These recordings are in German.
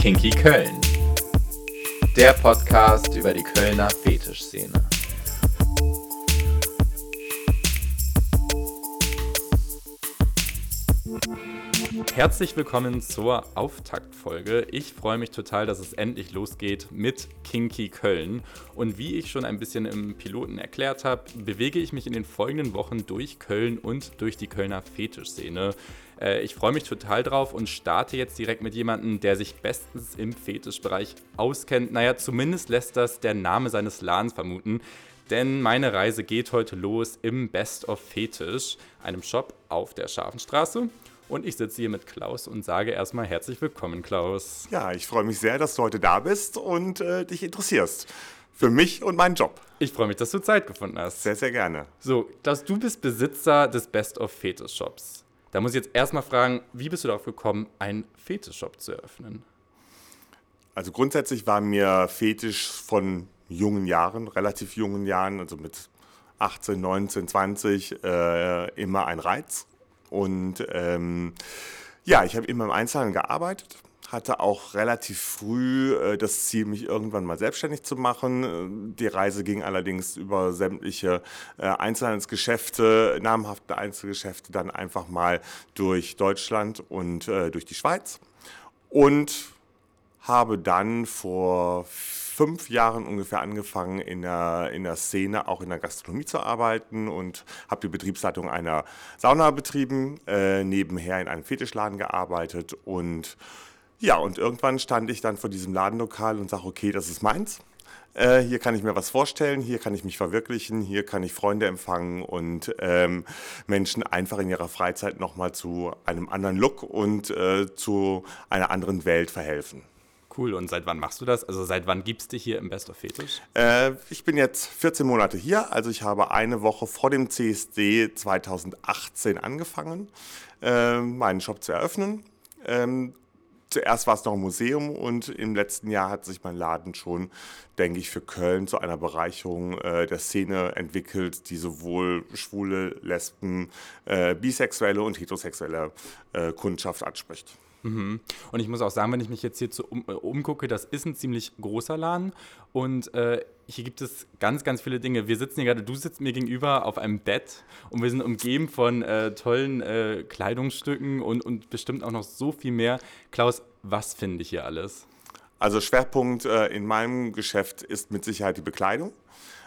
Kinky Köln. Der Podcast über die Kölner Fetischszene. Herzlich willkommen zur Auftaktfolge. Ich freue mich total, dass es endlich losgeht mit Kinky Köln. Und wie ich schon ein bisschen im Piloten erklärt habe, bewege ich mich in den folgenden Wochen durch Köln und durch die Kölner Fetischszene. Äh, ich freue mich total drauf und starte jetzt direkt mit jemandem, der sich bestens im Fetischbereich auskennt. Naja, zumindest lässt das der Name seines Ladens vermuten. Denn meine Reise geht heute los im Best of Fetisch, einem Shop auf der Scharfenstraße. Und ich sitze hier mit Klaus und sage erstmal herzlich willkommen, Klaus. Ja, ich freue mich sehr, dass du heute da bist und äh, dich interessierst. Für mich und meinen Job. Ich freue mich, dass du Zeit gefunden hast. Sehr, sehr gerne. So, Klaus, du bist Besitzer des Best of Fetisch Shops. Da muss ich jetzt erstmal fragen, wie bist du darauf gekommen, einen Fetisch-Shop zu eröffnen? Also grundsätzlich war mir Fetisch von jungen Jahren, relativ jungen Jahren, also mit 18, 19, 20, äh, immer ein Reiz. Und ähm, ja, ich habe immer im Einzelnen gearbeitet, hatte auch relativ früh äh, das Ziel, mich irgendwann mal selbstständig zu machen. Die Reise ging allerdings über sämtliche äh, Einzelhandelsgeschäfte, namhafte Einzelgeschäfte, dann einfach mal durch Deutschland und äh, durch die Schweiz. Und habe dann vor fünf Jahren ungefähr angefangen, in der, in der Szene, auch in der Gastronomie zu arbeiten und habe die Betriebsleitung einer Sauna betrieben, äh, nebenher in einem Fetischladen gearbeitet und ja, und irgendwann stand ich dann vor diesem Ladenlokal und sage, okay, das ist meins. Äh, hier kann ich mir was vorstellen, hier kann ich mich verwirklichen, hier kann ich Freunde empfangen und ähm, Menschen einfach in ihrer Freizeit nochmal zu einem anderen Look und äh, zu einer anderen Welt verhelfen. Cool. Und seit wann machst du das? Also seit wann gibst du hier im Best of Fetisch? Äh, ich bin jetzt 14 Monate hier. Also ich habe eine Woche vor dem CSD 2018 angefangen, äh, meinen Shop zu eröffnen. Ähm, zuerst war es noch ein Museum und im letzten Jahr hat sich mein Laden schon, denke ich, für Köln zu einer Bereicherung äh, der Szene entwickelt, die sowohl schwule, Lesben, äh, bisexuelle und heterosexuelle äh, Kundschaft anspricht. Mhm. Und ich muss auch sagen, wenn ich mich jetzt hier zu, um, äh, umgucke, das ist ein ziemlich großer Laden und äh, hier gibt es ganz, ganz viele Dinge. Wir sitzen hier gerade, du sitzt mir gegenüber auf einem Bett und wir sind umgeben von äh, tollen äh, Kleidungsstücken und, und bestimmt auch noch so viel mehr. Klaus, was finde ich hier alles? Also Schwerpunkt äh, in meinem Geschäft ist mit Sicherheit die Bekleidung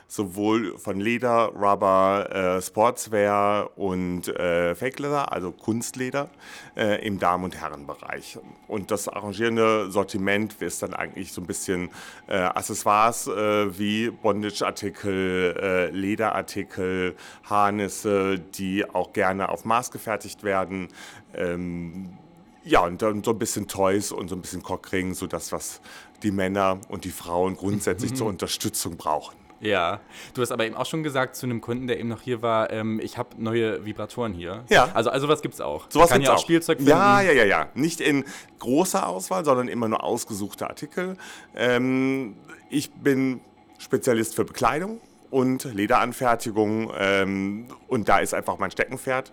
sowohl von Leder, Rubber, äh, Sportswear und äh, Fake Leather, also Kunstleder, äh, im Damen- und Herrenbereich. Und das arrangierende Sortiment ist dann eigentlich so ein bisschen äh, Accessoires äh, wie Bondage-Artikel, äh, Lederartikel, Harnisse, die auch gerne auf Maß gefertigt werden. Ähm, ja, und dann so ein bisschen Toys und so ein bisschen Cockring, so das, was die Männer und die Frauen grundsätzlich zur Unterstützung brauchen. Ja, du hast aber eben auch schon gesagt zu einem Kunden, der eben noch hier war, ähm, ich habe neue Vibratoren hier. Ja. Also, also was es auch. Sowas kann gibt's ja auch auch. Spielzeug finden. Ja, ja, ja, ja. Nicht in großer Auswahl, sondern immer nur ausgesuchte Artikel. Ähm, ich bin Spezialist für Bekleidung und Lederanfertigung ähm, und da ist einfach mein Steckenpferd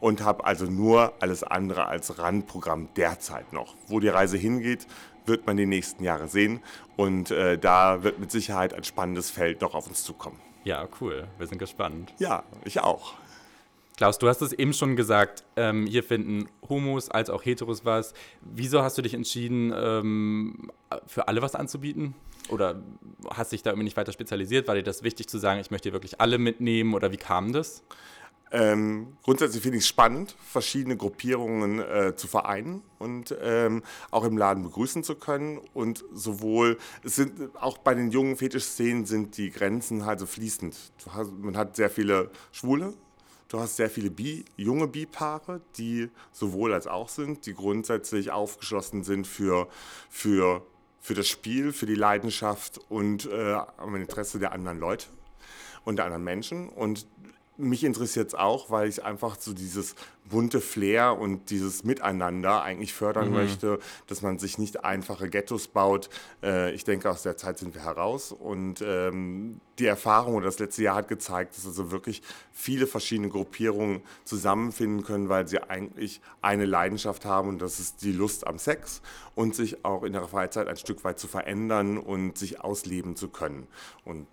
und habe also nur alles andere als Randprogramm derzeit noch. Wo die Reise hingeht, wird man die nächsten Jahre sehen. Und äh, da wird mit Sicherheit ein spannendes Feld noch auf uns zukommen. Ja, cool. Wir sind gespannt. Ja, ich auch. Klaus, du hast es eben schon gesagt, ähm, hier finden Homos als auch Heteros was. Wieso hast du dich entschieden, ähm, für alle was anzubieten? Oder hast dich da irgendwie nicht weiter spezialisiert? War dir das wichtig zu sagen, ich möchte hier wirklich alle mitnehmen? Oder wie kam das? Ähm, grundsätzlich finde ich es spannend, verschiedene Gruppierungen äh, zu vereinen und ähm, auch im Laden begrüßen zu können. Und sowohl, es sind auch bei den jungen Fetischszenen sind die Grenzen halt so fließend. Hast, man hat sehr viele Schwule, du hast sehr viele Bi, junge Bi-Paare, die sowohl als auch sind, die grundsätzlich aufgeschlossen sind für, für, für das Spiel, für die Leidenschaft und äh, am Interesse der anderen Leute und der anderen Menschen. Und mich interessiert es auch, weil ich einfach so dieses bunte Flair und dieses Miteinander eigentlich fördern mhm. möchte, dass man sich nicht einfache Ghettos baut. Äh, ich denke, aus der Zeit sind wir heraus und ähm, die Erfahrung oder das letzte Jahr hat gezeigt, dass also wirklich viele verschiedene Gruppierungen zusammenfinden können, weil sie eigentlich eine Leidenschaft haben und das ist die Lust am Sex und sich auch in der Freizeit ein Stück weit zu verändern und sich ausleben zu können. Und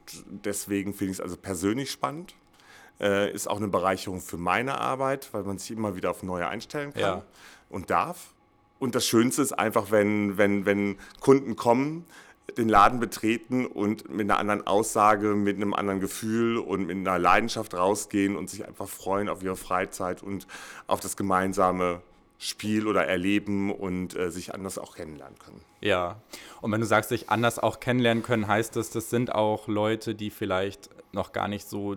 deswegen finde ich es also persönlich spannend äh, ist auch eine Bereicherung für meine Arbeit, weil man sich immer wieder auf neue einstellen kann ja. und darf. Und das Schönste ist einfach, wenn, wenn, wenn Kunden kommen, den Laden betreten und mit einer anderen Aussage, mit einem anderen Gefühl und mit einer Leidenschaft rausgehen und sich einfach freuen auf ihre Freizeit und auf das gemeinsame Spiel oder Erleben und äh, sich anders auch kennenlernen können. Ja, und wenn du sagst, sich anders auch kennenlernen können, heißt das, das sind auch Leute, die vielleicht noch gar nicht so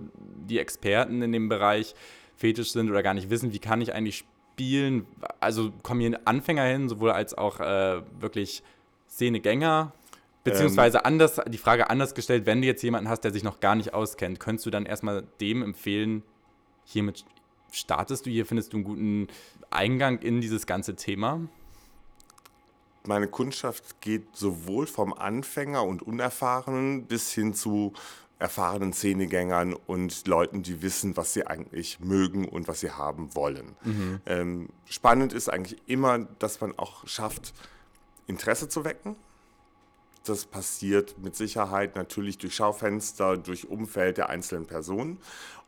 die Experten in dem Bereich Fetisch sind oder gar nicht wissen, wie kann ich eigentlich spielen. Also kommen hier Anfänger hin, sowohl als auch äh, wirklich Szenegänger. Beziehungsweise ähm, anders, die Frage anders gestellt, wenn du jetzt jemanden hast, der sich noch gar nicht auskennt, könntest du dann erstmal dem empfehlen, hiermit startest du hier, findest du einen guten Eingang in dieses ganze Thema? Meine Kundschaft geht sowohl vom Anfänger und Unerfahrenen bis hin zu erfahrenen Szenegängern und Leuten, die wissen, was sie eigentlich mögen und was sie haben wollen. Mhm. Ähm, spannend ist eigentlich immer, dass man auch schafft, Interesse zu wecken. Das passiert mit Sicherheit natürlich durch Schaufenster, durch Umfeld der einzelnen Personen.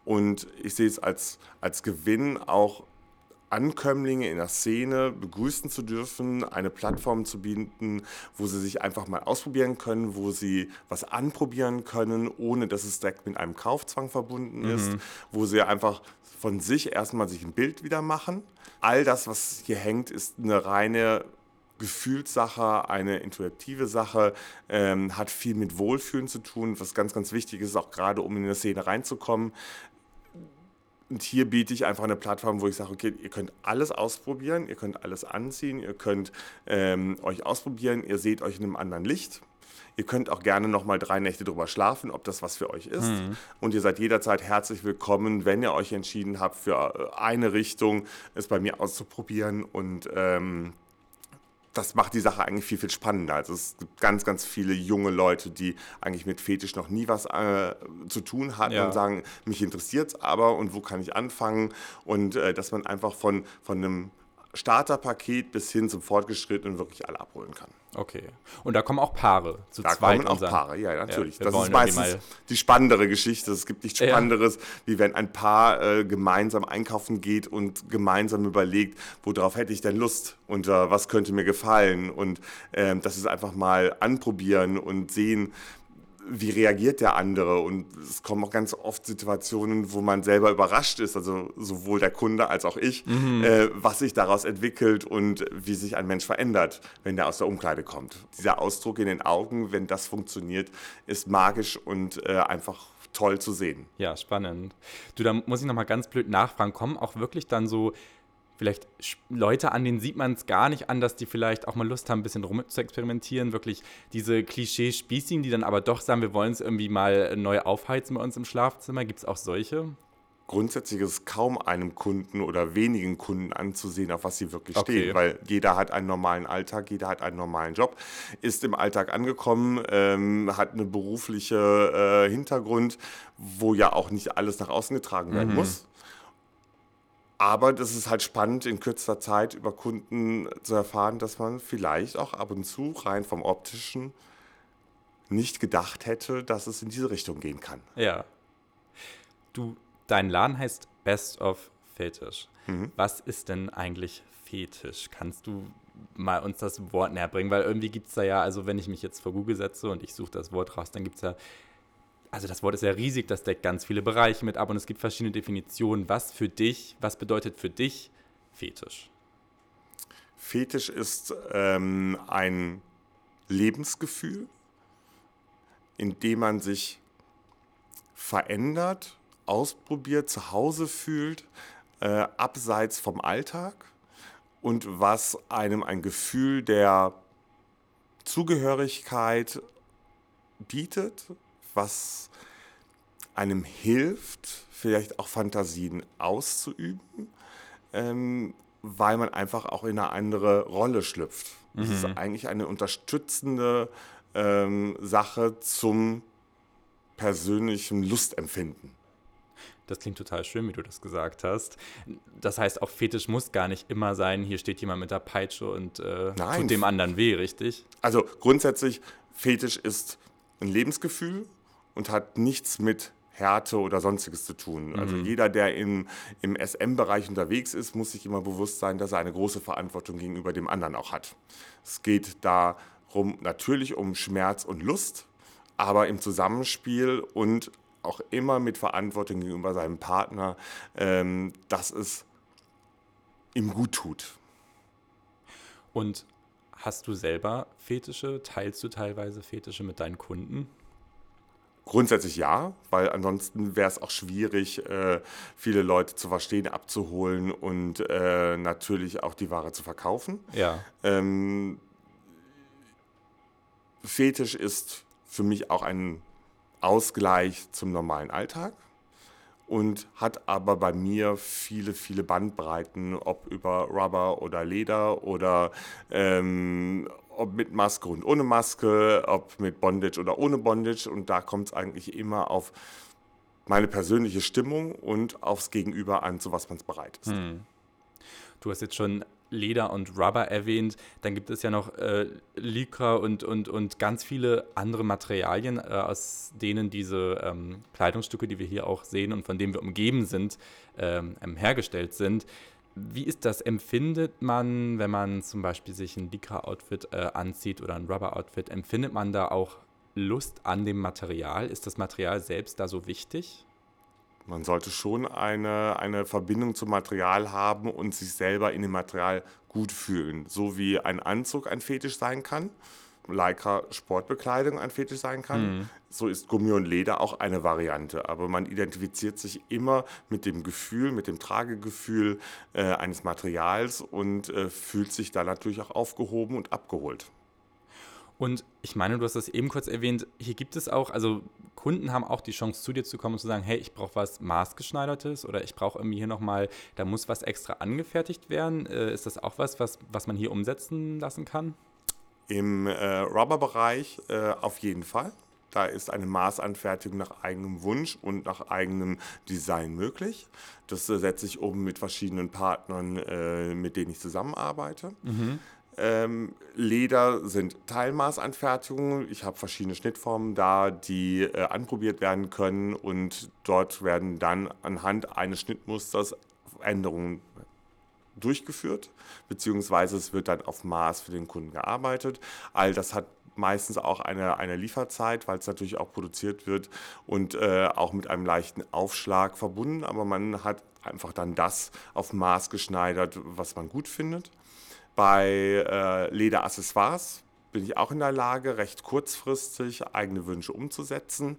Und ich sehe es als, als Gewinn auch Ankömmlinge in der Szene begrüßen zu dürfen, eine Plattform zu bieten, wo sie sich einfach mal ausprobieren können, wo sie was anprobieren können, ohne dass es direkt mit einem Kaufzwang verbunden ist, mhm. wo sie einfach von sich erstmal sich ein Bild wieder machen. All das, was hier hängt, ist eine reine Gefühlssache, eine intuitive Sache, ähm, hat viel mit Wohlfühlen zu tun, was ganz, ganz wichtig ist, auch gerade um in eine Szene reinzukommen. Und hier biete ich einfach eine Plattform, wo ich sage, okay, ihr könnt alles ausprobieren, ihr könnt alles anziehen, ihr könnt ähm, euch ausprobieren, ihr seht euch in einem anderen Licht. Ihr könnt auch gerne noch mal drei Nächte drüber schlafen, ob das was für euch ist. Mhm. Und ihr seid jederzeit herzlich willkommen, wenn ihr euch entschieden habt, für äh, eine Richtung es bei mir auszuprobieren. Und ähm, das macht die Sache eigentlich viel, viel spannender. Also es gibt ganz, ganz viele junge Leute, die eigentlich mit Fetisch noch nie was äh, zu tun hatten ja. und sagen, mich interessiert es aber und wo kann ich anfangen? Und äh, dass man einfach von, von einem Starterpaket bis hin zum Fortgeschrittenen wirklich alle abholen kann. Okay. Und da kommen auch Paare zu da zweit. Da kommen auch Paare, ja, natürlich. Ja, das ist meistens die spannendere Geschichte. Es gibt nichts Spannenderes, ja. wie wenn ein Paar äh, gemeinsam einkaufen geht und gemeinsam überlegt, worauf hätte ich denn Lust und äh, was könnte mir gefallen. Und äh, das ist einfach mal anprobieren und sehen, wie reagiert der andere? Und es kommen auch ganz oft Situationen, wo man selber überrascht ist, also sowohl der Kunde als auch ich, mhm. äh, was sich daraus entwickelt und wie sich ein Mensch verändert, wenn der aus der Umkleide kommt. Dieser Ausdruck in den Augen, wenn das funktioniert, ist magisch und äh, einfach toll zu sehen. Ja, spannend. Du, da muss ich nochmal ganz blöd nachfragen, kommen auch wirklich dann so vielleicht Leute an, denen sieht man es gar nicht an, dass die vielleicht auch mal Lust haben, ein bisschen rum zu experimentieren. Wirklich diese Klischee-Spießigen, die dann aber doch sagen, wir wollen es irgendwie mal neu aufheizen bei uns im Schlafzimmer. Gibt es auch solche? Grundsätzlich ist es kaum einem Kunden oder wenigen Kunden anzusehen, auf was sie wirklich okay. stehen, weil jeder hat einen normalen Alltag, jeder hat einen normalen Job, ist im Alltag angekommen, ähm, hat einen beruflichen äh, Hintergrund, wo ja auch nicht alles nach außen getragen werden mhm. muss. Aber das ist halt spannend, in kürzester Zeit über Kunden zu erfahren, dass man vielleicht auch ab und zu rein vom optischen nicht gedacht hätte, dass es in diese Richtung gehen kann. Ja. Du, dein Laden heißt Best of Fetisch. Mhm. Was ist denn eigentlich Fetisch? Kannst du mal uns das Wort näher bringen? Weil irgendwie gibt es da ja, also wenn ich mich jetzt vor Google setze und ich suche das Wort raus, dann gibt es ja also das Wort ist ja riesig, das deckt ganz viele Bereiche mit ab und es gibt verschiedene Definitionen. Was für dich, was bedeutet für dich Fetisch? Fetisch ist ähm, ein Lebensgefühl, in dem man sich verändert, ausprobiert, zu Hause fühlt, äh, abseits vom Alltag und was einem ein Gefühl der Zugehörigkeit bietet was einem hilft, vielleicht auch Fantasien auszuüben, ähm, weil man einfach auch in eine andere Rolle schlüpft. Das ist Mhm. eigentlich eine unterstützende ähm, Sache zum persönlichen Lustempfinden. Das klingt total schön, wie du das gesagt hast. Das heißt, auch Fetisch muss gar nicht immer sein, hier steht jemand mit der Peitsche und äh, tut dem anderen weh, richtig? Also grundsätzlich, Fetisch ist ein Lebensgefühl und hat nichts mit Härte oder sonstiges zu tun. Also jeder, der im, im SM-Bereich unterwegs ist, muss sich immer bewusst sein, dass er eine große Verantwortung gegenüber dem anderen auch hat. Es geht darum natürlich um Schmerz und Lust, aber im Zusammenspiel und auch immer mit Verantwortung gegenüber seinem Partner, ähm, dass es ihm gut tut. Und hast du selber Fetische? Teilst du teilweise Fetische mit deinen Kunden? Grundsätzlich ja, weil ansonsten wäre es auch schwierig, äh, viele Leute zu verstehen, abzuholen und äh, natürlich auch die Ware zu verkaufen. Ja. Ähm, Fetisch ist für mich auch ein Ausgleich zum normalen Alltag und hat aber bei mir viele, viele Bandbreiten, ob über Rubber oder Leder oder ähm, ob mit Maske und ohne Maske, ob mit Bondage oder ohne Bondage. Und da kommt es eigentlich immer auf meine persönliche Stimmung und aufs Gegenüber an, zu was man bereit ist. Du hast jetzt schon Leder und Rubber erwähnt. Dann gibt es ja noch äh, Lycra und, und, und ganz viele andere Materialien, äh, aus denen diese ähm, Kleidungsstücke, die wir hier auch sehen und von denen wir umgeben sind, ähm, ähm, hergestellt sind. Wie ist das? Empfindet man, wenn man zum Beispiel sich ein Lycra-Outfit äh, anzieht oder ein Rubber-Outfit, empfindet man da auch Lust an dem Material? Ist das Material selbst da so wichtig? Man sollte schon eine, eine Verbindung zum Material haben und sich selber in dem Material gut fühlen. So wie ein Anzug ein Fetisch sein kann, Lycra Sportbekleidung ein Fetisch sein kann, so ist Gummi und Leder auch eine Variante. Aber man identifiziert sich immer mit dem Gefühl, mit dem Tragegefühl äh, eines Materials und äh, fühlt sich da natürlich auch aufgehoben und abgeholt. Und ich meine, du hast das eben kurz erwähnt, hier gibt es auch, also Kunden haben auch die Chance zu dir zu kommen und zu sagen, hey, ich brauche was maßgeschneidertes oder ich brauche irgendwie hier nochmal, da muss was extra angefertigt werden. Äh, ist das auch was, was, was man hier umsetzen lassen kann? Im äh, Rubber-Bereich äh, auf jeden Fall. Da ist eine Maßanfertigung nach eigenem Wunsch und nach eigenem Design möglich. Das äh, setze ich um mit verschiedenen Partnern, äh, mit denen ich zusammenarbeite. Ähm, Leder sind Teilmaßanfertigungen. Ich habe verschiedene Schnittformen da, die äh, anprobiert werden können und dort werden dann anhand eines Schnittmusters Änderungen durchgeführt, beziehungsweise es wird dann auf Maß für den Kunden gearbeitet. All das hat meistens auch eine, eine Lieferzeit, weil es natürlich auch produziert wird und äh, auch mit einem leichten Aufschlag verbunden, aber man hat einfach dann das auf Maß geschneidert, was man gut findet. Bei äh, Lederaccessoires bin ich auch in der Lage, recht kurzfristig eigene Wünsche umzusetzen.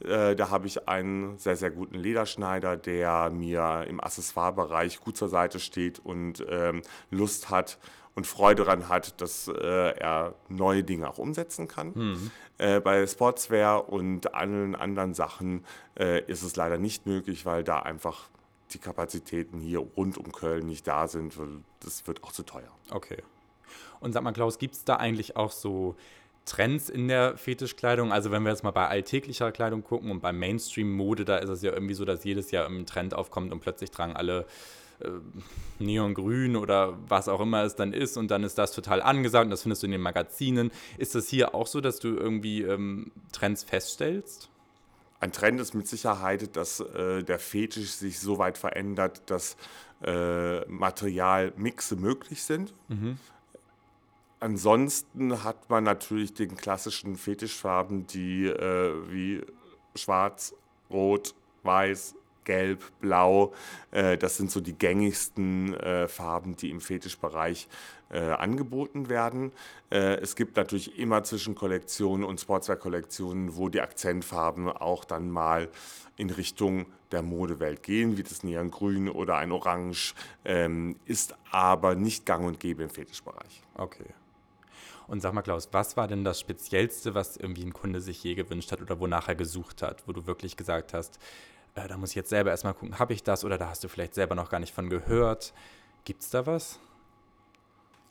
Äh, da habe ich einen sehr, sehr guten Lederschneider, der mir im Accessoirebereich gut zur Seite steht und ähm, Lust hat und Freude daran hat, dass äh, er neue Dinge auch umsetzen kann. Äh, bei Sportswear und allen anderen Sachen äh, ist es leider nicht möglich, weil da einfach die Kapazitäten hier rund um Köln nicht da sind. Das wird auch zu teuer. Okay. Und sag mal, Klaus, gibt es da eigentlich auch so Trends in der Fetischkleidung? Also wenn wir jetzt mal bei alltäglicher Kleidung gucken und bei Mainstream-Mode, da ist es ja irgendwie so, dass jedes Jahr ein Trend aufkommt und plötzlich tragen alle äh, Neongrün oder was auch immer es dann ist und dann ist das total angesagt und das findest du in den Magazinen. Ist das hier auch so, dass du irgendwie ähm, Trends feststellst? Ein Trend ist mit Sicherheit, dass äh, der Fetisch sich so weit verändert, dass äh, Materialmixe möglich sind. Ansonsten hat man natürlich den klassischen Fetischfarben, die äh, wie schwarz, rot, weiß, gelb, blau, äh, das sind so die gängigsten äh, Farben, die im Fetischbereich äh, angeboten werden. Äh, es gibt natürlich immer zwischen Kollektionen und Sportswear-Kollektionen, wo die Akzentfarben auch dann mal in Richtung der Modewelt gehen, wie das Neongrün oder ein Orange, ähm, ist aber nicht gang und gäbe im Fetischbereich. Okay. Und sag mal, Klaus, was war denn das Speziellste, was irgendwie ein Kunde sich je gewünscht hat oder wonach er gesucht hat, wo du wirklich gesagt hast, äh, da muss ich jetzt selber erstmal gucken, habe ich das oder da hast du vielleicht selber noch gar nicht von gehört. Gibt es da was?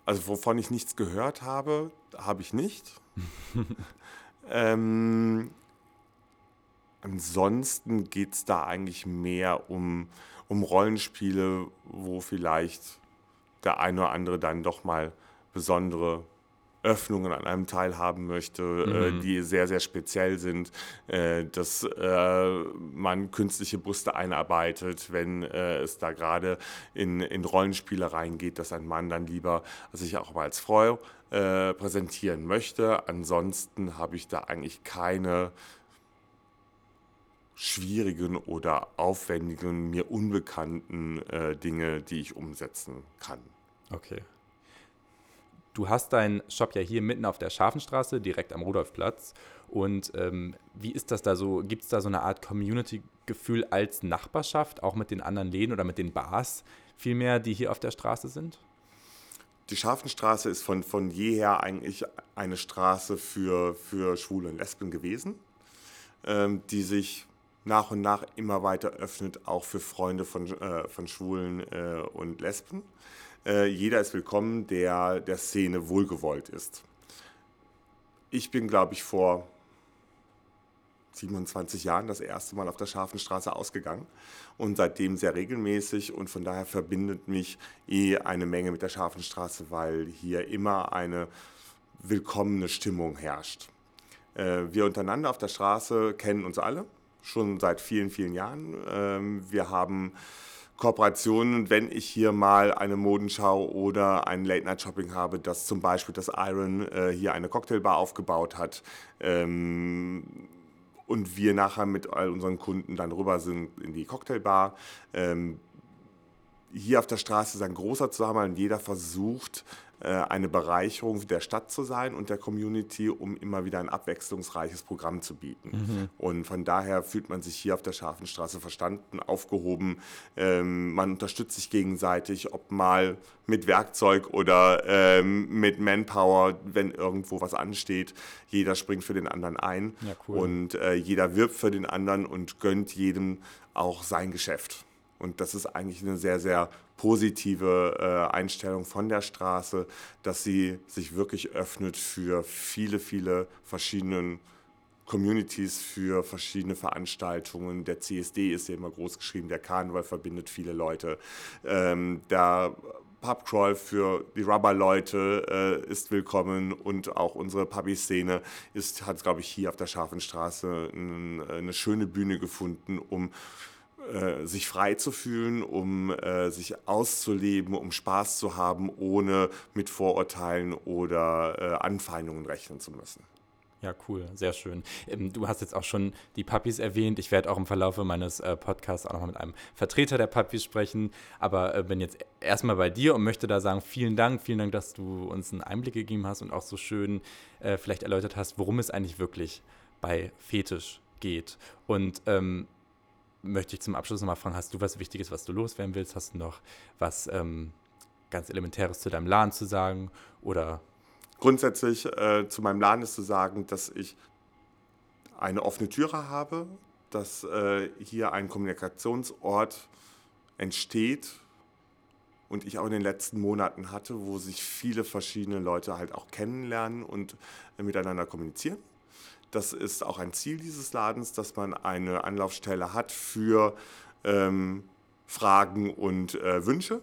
Also wovon ich nichts gehört habe, habe ich nicht. ähm, ansonsten geht es da eigentlich mehr um, um Rollenspiele, wo vielleicht der eine oder andere dann doch mal besondere Öffnungen an einem Teil haben möchte, äh, mhm. äh, die sehr, sehr speziell sind, äh, dass äh, man künstliche Brüste einarbeitet, wenn äh, es da gerade in, in Rollenspiele reingeht, dass ein Mann dann lieber sich auch mal als Frau äh, präsentieren möchte. Ansonsten habe ich da eigentlich keine schwierigen oder aufwendigen, mir unbekannten Dinge, die ich umsetzen kann. Okay. Du hast deinen Shop ja hier mitten auf der Scharfenstraße, direkt am Rudolfplatz. Und ähm, wie ist das da so? Gibt es da so eine Art Community-Gefühl als Nachbarschaft, auch mit den anderen Läden oder mit den Bars vielmehr, die hier auf der Straße sind? Die Scharfenstraße ist von, von jeher eigentlich eine Straße für, für Schwule und Lesben gewesen, ähm, die sich nach und nach immer weiter öffnet, auch für Freunde von, äh, von Schwulen äh, und Lesben. Äh, jeder ist willkommen, der der Szene wohlgewollt ist. Ich bin, glaube ich, vor 27 Jahren das erste Mal auf der Scharfenstraße ausgegangen und seitdem sehr regelmäßig und von daher verbindet mich eh eine Menge mit der Scharfenstraße, weil hier immer eine willkommene Stimmung herrscht. Äh, wir untereinander auf der Straße kennen uns alle, schon seit vielen, vielen Jahren. Ähm, wir haben Kooperationen, wenn ich hier mal eine Modenschau oder ein Late-Night-Shopping habe, dass zum Beispiel das Iron äh, hier eine Cocktailbar aufgebaut hat ähm, und wir nachher mit all unseren Kunden dann rüber sind in die Cocktailbar. Ähm, hier auf der Straße ist ein großer Zusammenhang und jeder versucht, eine Bereicherung der Stadt zu sein und der Community, um immer wieder ein abwechslungsreiches Programm zu bieten. Mhm. Und von daher fühlt man sich hier auf der Scharfenstraße verstanden, aufgehoben. Ähm, man unterstützt sich gegenseitig, ob mal mit Werkzeug oder ähm, mit Manpower, wenn irgendwo was ansteht. Jeder springt für den anderen ein ja, cool. und äh, jeder wirbt für den anderen und gönnt jedem auch sein Geschäft. Und das ist eigentlich eine sehr, sehr positive äh, Einstellung von der Straße, dass sie sich wirklich öffnet für viele, viele verschiedene Communities, für verschiedene Veranstaltungen. Der CSD ist ja immer groß geschrieben, der Karneval verbindet viele Leute. Ähm, der Pubcrawl für die Rubber-Leute äh, ist willkommen und auch unsere Puppy-Szene hat, glaube ich, hier auf der Scharfenstraße ein, eine schöne Bühne gefunden, um äh, sich frei zu fühlen, um äh, sich auszuleben, um Spaß zu haben, ohne mit Vorurteilen oder äh, Anfeindungen rechnen zu müssen. Ja, cool, sehr schön. Ähm, du hast jetzt auch schon die Puppies erwähnt. Ich werde auch im Verlauf meines äh, Podcasts auch nochmal mit einem Vertreter der Puppies sprechen. Aber äh, bin jetzt erstmal bei dir und möchte da sagen, vielen Dank, vielen Dank, dass du uns einen Einblick gegeben hast und auch so schön vielleicht erläutert hast, worum es eigentlich wirklich bei Fetisch geht. Und ähm, möchte ich zum Abschluss nochmal fragen, hast du was Wichtiges, was du loswerden willst? Hast du noch was ähm, ganz Elementäres zu deinem Laden zu sagen? Oder Grundsätzlich äh, zu meinem Laden ist zu sagen, dass ich eine offene Türe habe, dass äh, hier ein Kommunikationsort entsteht und ich auch in den letzten Monaten hatte, wo sich viele verschiedene Leute halt auch kennenlernen und äh, miteinander kommunizieren. Das ist auch ein Ziel dieses Ladens, dass man eine Anlaufstelle hat für ähm, Fragen und äh, Wünsche.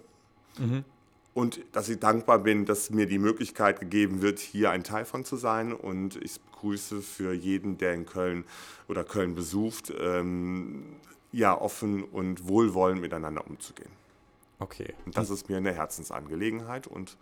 Mhm. Und dass ich dankbar bin, dass mir die Möglichkeit gegeben wird, hier ein Teil von zu sein. Und ich begrüße für jeden, der in Köln oder Köln besucht, ähm, ja, offen und wohlwollend miteinander umzugehen. Okay. Und das ist mir eine Herzensangelegenheit und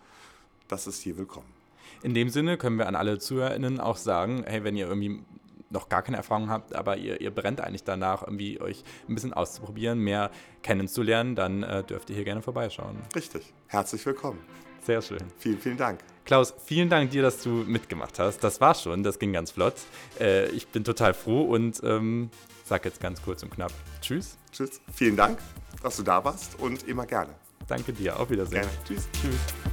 das ist hier willkommen. In dem Sinne können wir an alle ZuhörerInnen auch sagen, hey, wenn ihr irgendwie noch gar keine Erfahrung habt, aber ihr, ihr brennt eigentlich danach, irgendwie euch ein bisschen auszuprobieren, mehr kennenzulernen, dann äh, dürft ihr hier gerne vorbeischauen. Richtig. Herzlich willkommen. Sehr schön. Vielen, vielen Dank. Klaus, vielen Dank dir, dass du mitgemacht hast. Das war schon, das ging ganz flott. Äh, ich bin total froh und ähm, sag jetzt ganz kurz und knapp Tschüss. Tschüss. Vielen Dank, dass du da warst und immer gerne. Danke dir. Auf Wiedersehen. Gerne. Tschüss. Tschüss.